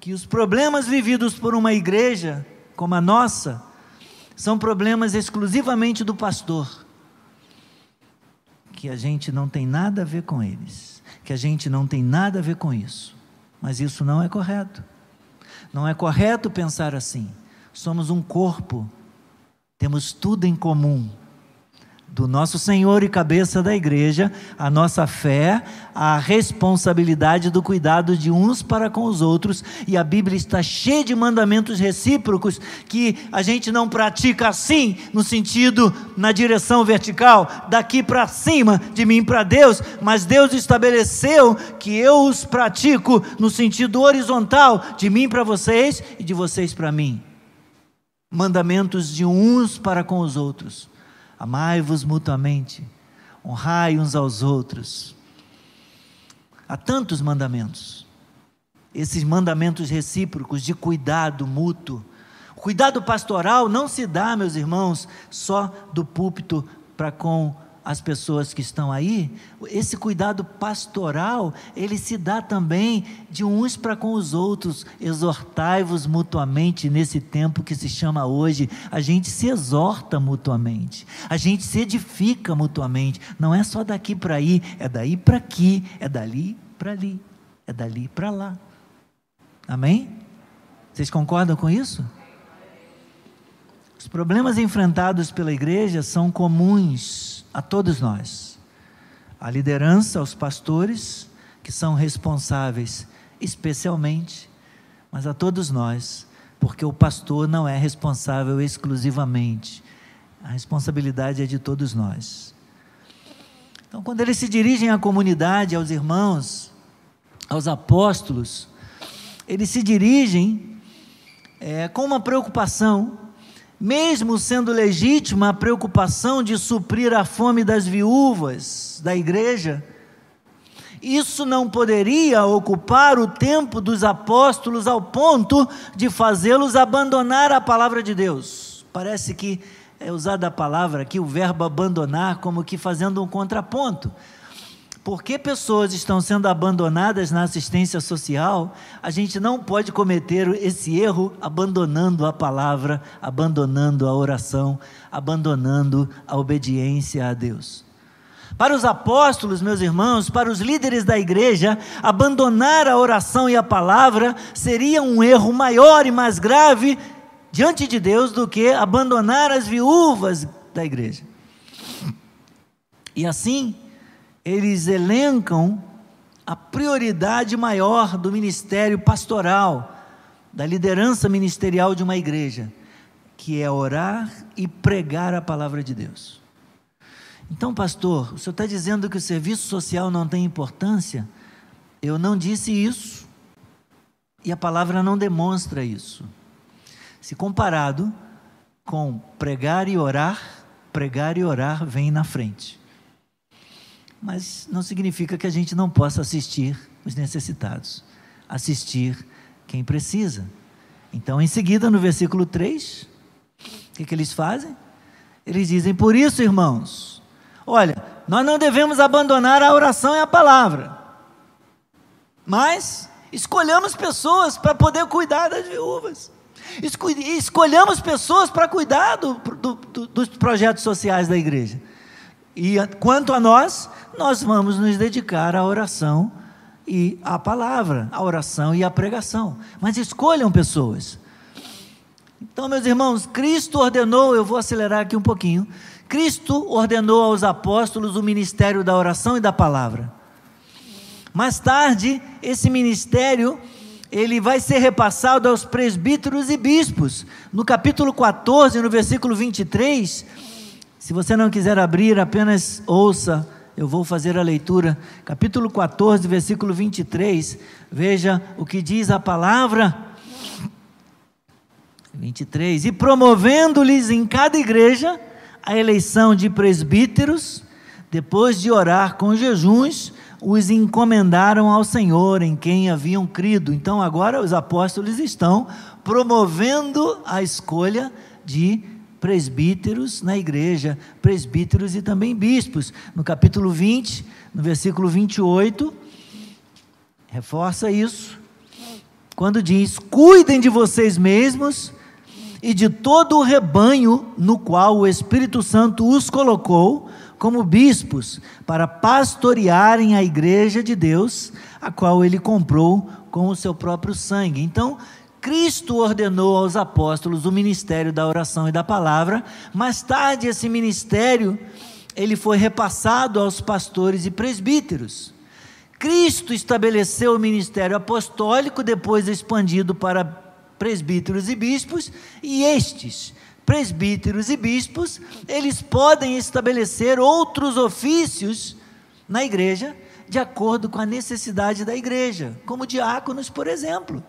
que os problemas vividos por uma igreja como a nossa são problemas exclusivamente do pastor, que a gente não tem nada a ver com eles, que a gente não tem nada a ver com isso. Mas isso não é correto. Não é correto pensar assim somos um corpo, temos tudo em comum. Do nosso Senhor e cabeça da igreja, a nossa fé, a responsabilidade do cuidado de uns para com os outros, e a Bíblia está cheia de mandamentos recíprocos que a gente não pratica assim, no sentido, na direção vertical, daqui para cima, de mim para Deus, mas Deus estabeleceu que eu os pratico no sentido horizontal, de mim para vocês e de vocês para mim mandamentos de uns para com os outros. Amai-vos mutuamente, honrai uns aos outros. Há tantos mandamentos. Esses mandamentos recíprocos de cuidado mútuo. O cuidado pastoral não se dá, meus irmãos, só do púlpito para com as pessoas que estão aí, esse cuidado pastoral, ele se dá também de uns para com os outros. Exortai-vos mutuamente nesse tempo que se chama hoje. A gente se exorta mutuamente, a gente se edifica mutuamente. Não é só daqui para aí, é daí para aqui, é dali para ali, é dali para lá. Amém? Vocês concordam com isso? Os problemas enfrentados pela igreja são comuns a todos nós. A liderança, aos pastores, que são responsáveis especialmente, mas a todos nós, porque o pastor não é responsável exclusivamente. A responsabilidade é de todos nós. Então, quando eles se dirigem à comunidade, aos irmãos, aos apóstolos, eles se dirigem é, com uma preocupação mesmo sendo legítima a preocupação de suprir a fome das viúvas da igreja, isso não poderia ocupar o tempo dos apóstolos ao ponto de fazê-los abandonar a palavra de Deus. Parece que é usada a palavra aqui, o verbo abandonar, como que fazendo um contraponto. Por que pessoas estão sendo abandonadas na assistência social? A gente não pode cometer esse erro abandonando a palavra, abandonando a oração, abandonando a obediência a Deus. Para os apóstolos, meus irmãos, para os líderes da igreja, abandonar a oração e a palavra seria um erro maior e mais grave diante de Deus do que abandonar as viúvas da igreja. E assim, eles elencam a prioridade maior do ministério pastoral, da liderança ministerial de uma igreja, que é orar e pregar a palavra de Deus. Então, pastor, o senhor está dizendo que o serviço social não tem importância? Eu não disse isso. E a palavra não demonstra isso. Se comparado com pregar e orar, pregar e orar vem na frente mas não significa que a gente não possa assistir os necessitados, assistir quem precisa. Então, em seguida, no versículo 3, o que, que eles fazem? Eles dizem: Por isso, irmãos, olha, nós não devemos abandonar a oração e a palavra. Mas escolhamos pessoas para poder cuidar das viúvas. Escolhamos pessoas para cuidar do, do, do, dos projetos sociais da igreja. E quanto a nós, nós vamos nos dedicar à oração e à palavra, à oração e à pregação. Mas escolham pessoas. Então, meus irmãos, Cristo ordenou, eu vou acelerar aqui um pouquinho. Cristo ordenou aos apóstolos o ministério da oração e da palavra. Mais tarde, esse ministério ele vai ser repassado aos presbíteros e bispos. No capítulo 14, no versículo 23, se você não quiser abrir, apenas ouça, eu vou fazer a leitura. Capítulo 14, versículo 23, veja o que diz a palavra. 23: E promovendo-lhes em cada igreja a eleição de presbíteros, depois de orar com jejuns, os encomendaram ao Senhor em quem haviam crido. Então agora os apóstolos estão promovendo a escolha de presbíteros na igreja, presbíteros e também bispos. No capítulo 20, no versículo 28, reforça isso. Quando diz: Cuidem de vocês mesmos e de todo o rebanho no qual o Espírito Santo os colocou como bispos para pastorearem a igreja de Deus, a qual ele comprou com o seu próprio sangue. Então, Cristo ordenou aos apóstolos o ministério da oração e da palavra. Mais tarde, esse ministério ele foi repassado aos pastores e presbíteros. Cristo estabeleceu o ministério apostólico, depois expandido para presbíteros e bispos, e estes presbíteros e bispos, eles podem estabelecer outros ofícios na igreja, de acordo com a necessidade da igreja, como diáconos, por exemplo.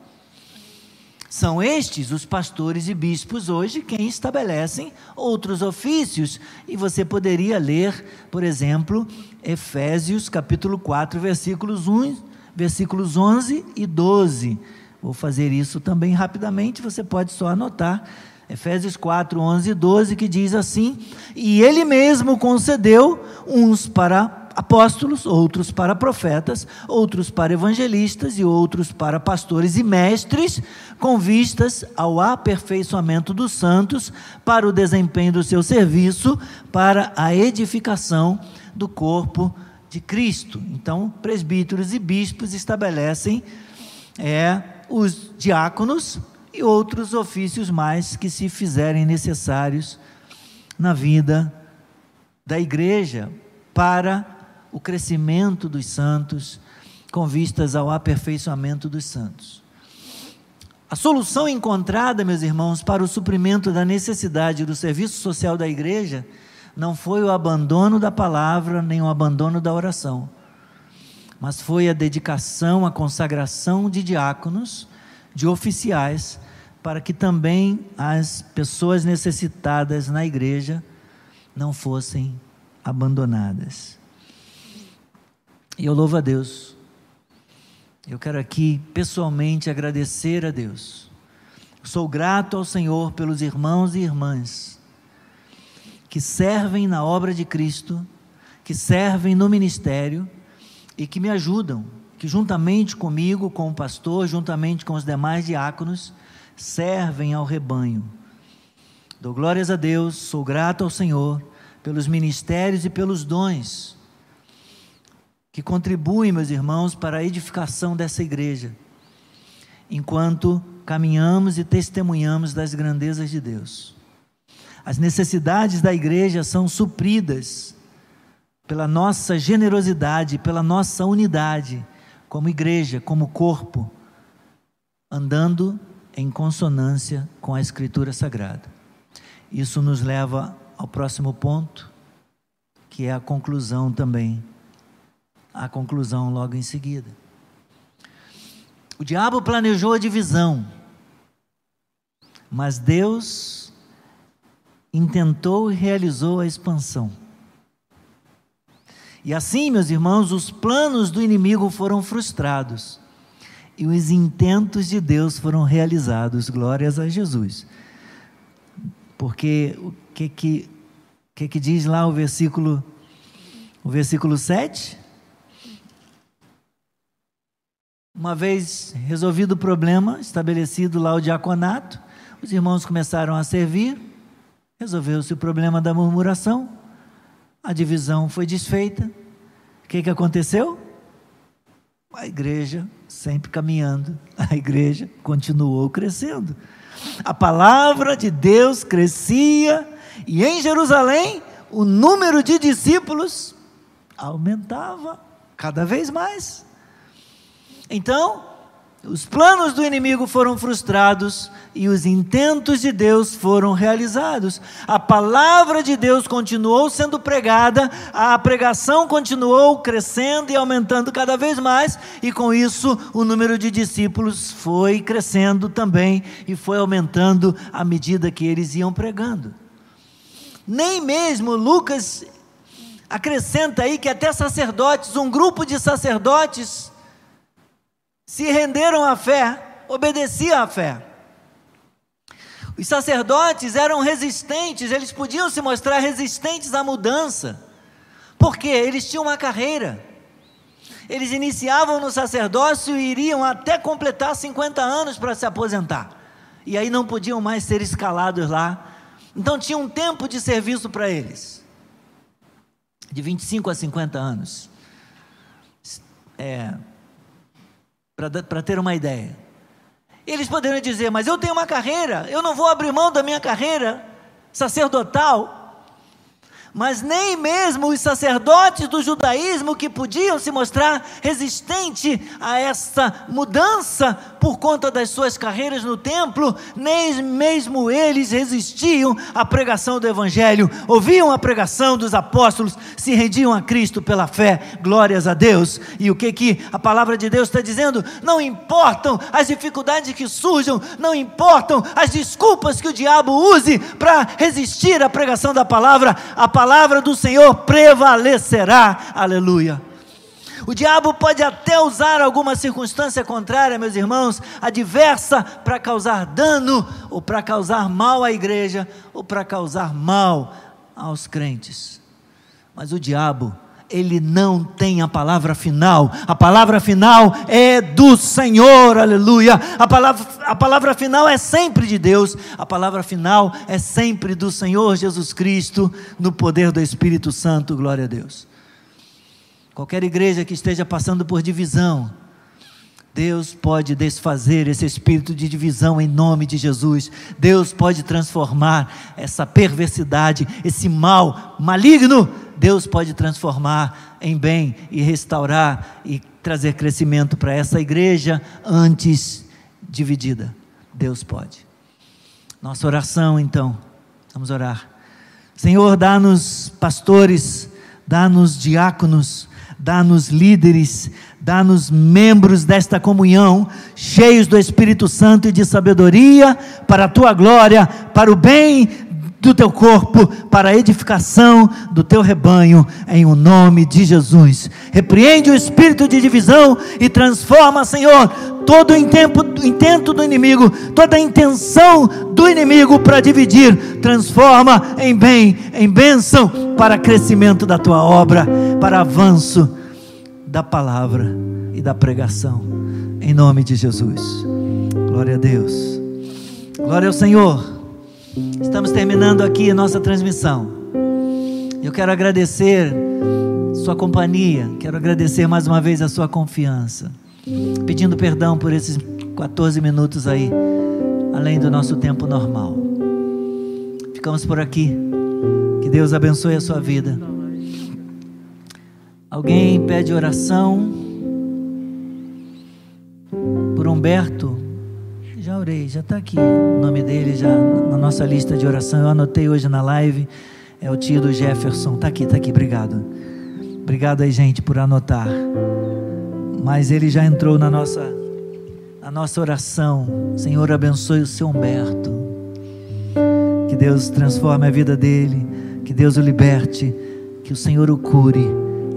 São estes os pastores e bispos hoje quem estabelecem outros ofícios. E você poderia ler, por exemplo, Efésios capítulo 4, versículos 1, versículos 11 e 12. Vou fazer isso também rapidamente, você pode só anotar Efésios 4, 11 e 12, que diz assim: E ele mesmo concedeu uns para apóstolos, outros para profetas, outros para evangelistas e outros para pastores e mestres, com vistas ao aperfeiçoamento dos santos, para o desempenho do seu serviço, para a edificação do corpo de Cristo. Então, presbíteros e bispos estabelecem é, os diáconos e outros ofícios mais que se fizerem necessários na vida da igreja para o crescimento dos santos, com vistas ao aperfeiçoamento dos santos. A solução encontrada, meus irmãos, para o suprimento da necessidade do serviço social da igreja não foi o abandono da palavra, nem o abandono da oração, mas foi a dedicação, a consagração de diáconos, de oficiais, para que também as pessoas necessitadas na igreja não fossem abandonadas. E eu louvo a Deus. Eu quero aqui pessoalmente agradecer a Deus. Sou grato ao Senhor pelos irmãos e irmãs que servem na obra de Cristo, que servem no ministério e que me ajudam, que juntamente comigo, com o pastor, juntamente com os demais diáconos, servem ao rebanho. Dou glórias a Deus, sou grato ao Senhor pelos ministérios e pelos dons que contribuem, meus irmãos, para a edificação dessa igreja, enquanto caminhamos e testemunhamos das grandezas de Deus. As necessidades da igreja são supridas pela nossa generosidade, pela nossa unidade, como igreja, como corpo, andando em consonância com a Escritura Sagrada. Isso nos leva ao próximo ponto, que é a conclusão também. A conclusão logo em seguida. O diabo planejou a divisão, mas Deus intentou e realizou a expansão. E assim, meus irmãos, os planos do inimigo foram frustrados e os intentos de Deus foram realizados. Glórias a Jesus. Porque o que que, que, que diz lá o versículo O versículo 7. Uma vez resolvido o problema, estabelecido lá o diaconato, os irmãos começaram a servir, resolveu-se o problema da murmuração, a divisão foi desfeita. O que, que aconteceu? A igreja sempre caminhando, a igreja continuou crescendo. A palavra de Deus crescia e em Jerusalém o número de discípulos aumentava cada vez mais. Então, os planos do inimigo foram frustrados e os intentos de Deus foram realizados. A palavra de Deus continuou sendo pregada, a pregação continuou crescendo e aumentando cada vez mais, e com isso o número de discípulos foi crescendo também e foi aumentando à medida que eles iam pregando. Nem mesmo Lucas acrescenta aí que até sacerdotes, um grupo de sacerdotes, se renderam à fé, obedeciam à fé. Os sacerdotes eram resistentes, eles podiam se mostrar resistentes à mudança, porque eles tinham uma carreira. Eles iniciavam no sacerdócio e iriam até completar 50 anos para se aposentar. E aí não podiam mais ser escalados lá. Então tinha um tempo de serviço para eles, de 25 a 50 anos. É, para ter uma ideia. Eles poderiam dizer, mas eu tenho uma carreira, eu não vou abrir mão da minha carreira sacerdotal mas nem mesmo os sacerdotes do judaísmo que podiam se mostrar resistentes a essa mudança por conta das suas carreiras no templo, nem mesmo eles resistiam à pregação do evangelho, ouviam a pregação dos apóstolos, se rendiam a Cristo pela fé, glórias a Deus. E o que que a palavra de Deus está dizendo? Não importam as dificuldades que surjam, não importam as desculpas que o diabo use para resistir à pregação da palavra, a palavra palavra do Senhor prevalecerá. Aleluia. O diabo pode até usar alguma circunstância contrária, meus irmãos, adversa, para causar dano, ou para causar mal à igreja, ou para causar mal aos crentes. Mas o diabo ele não tem a palavra final. A palavra final é do Senhor, aleluia. A palavra, a palavra final é sempre de Deus. A palavra final é sempre do Senhor Jesus Cristo, no poder do Espírito Santo, glória a Deus. Qualquer igreja que esteja passando por divisão, Deus pode desfazer esse espírito de divisão em nome de Jesus. Deus pode transformar essa perversidade, esse mal maligno Deus pode transformar em bem e restaurar e trazer crescimento para essa igreja antes dividida. Deus pode. Nossa oração então, vamos orar. Senhor, dá-nos pastores, dá-nos diáconos, dá-nos líderes, dá-nos membros desta comunhão, cheios do Espírito Santo e de sabedoria, para a tua glória, para o bem do teu corpo para a edificação do teu rebanho, em o nome de Jesus. Repreende o espírito de divisão e transforma, Senhor, todo o intento, intento do inimigo, toda a intenção do inimigo para dividir, transforma em bem, em bênção para crescimento da tua obra, para avanço da palavra e da pregação, em nome de Jesus. Glória a Deus. Glória ao Senhor. Estamos terminando aqui a nossa transmissão. Eu quero agradecer sua companhia, quero agradecer mais uma vez a sua confiança, pedindo perdão por esses 14 minutos aí, além do nosso tempo normal. Ficamos por aqui. Que Deus abençoe a sua vida. Alguém pede oração por Humberto? Já orei, já está aqui o nome dele já na nossa lista de oração. Eu anotei hoje na live. É o tio do Jefferson. Está aqui, está aqui. Obrigado. Obrigado aí, gente, por anotar. Mas ele já entrou na nossa, na nossa oração. Senhor, abençoe o seu Humberto. Que Deus transforme a vida dele. Que Deus o liberte. Que o Senhor o cure.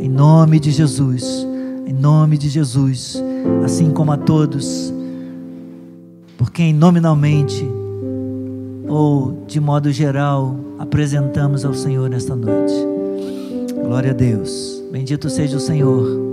Em nome de Jesus. Em nome de Jesus. Assim como a todos por quem nominalmente ou de modo geral apresentamos ao Senhor nesta noite. Glória a Deus. Bendito seja o Senhor.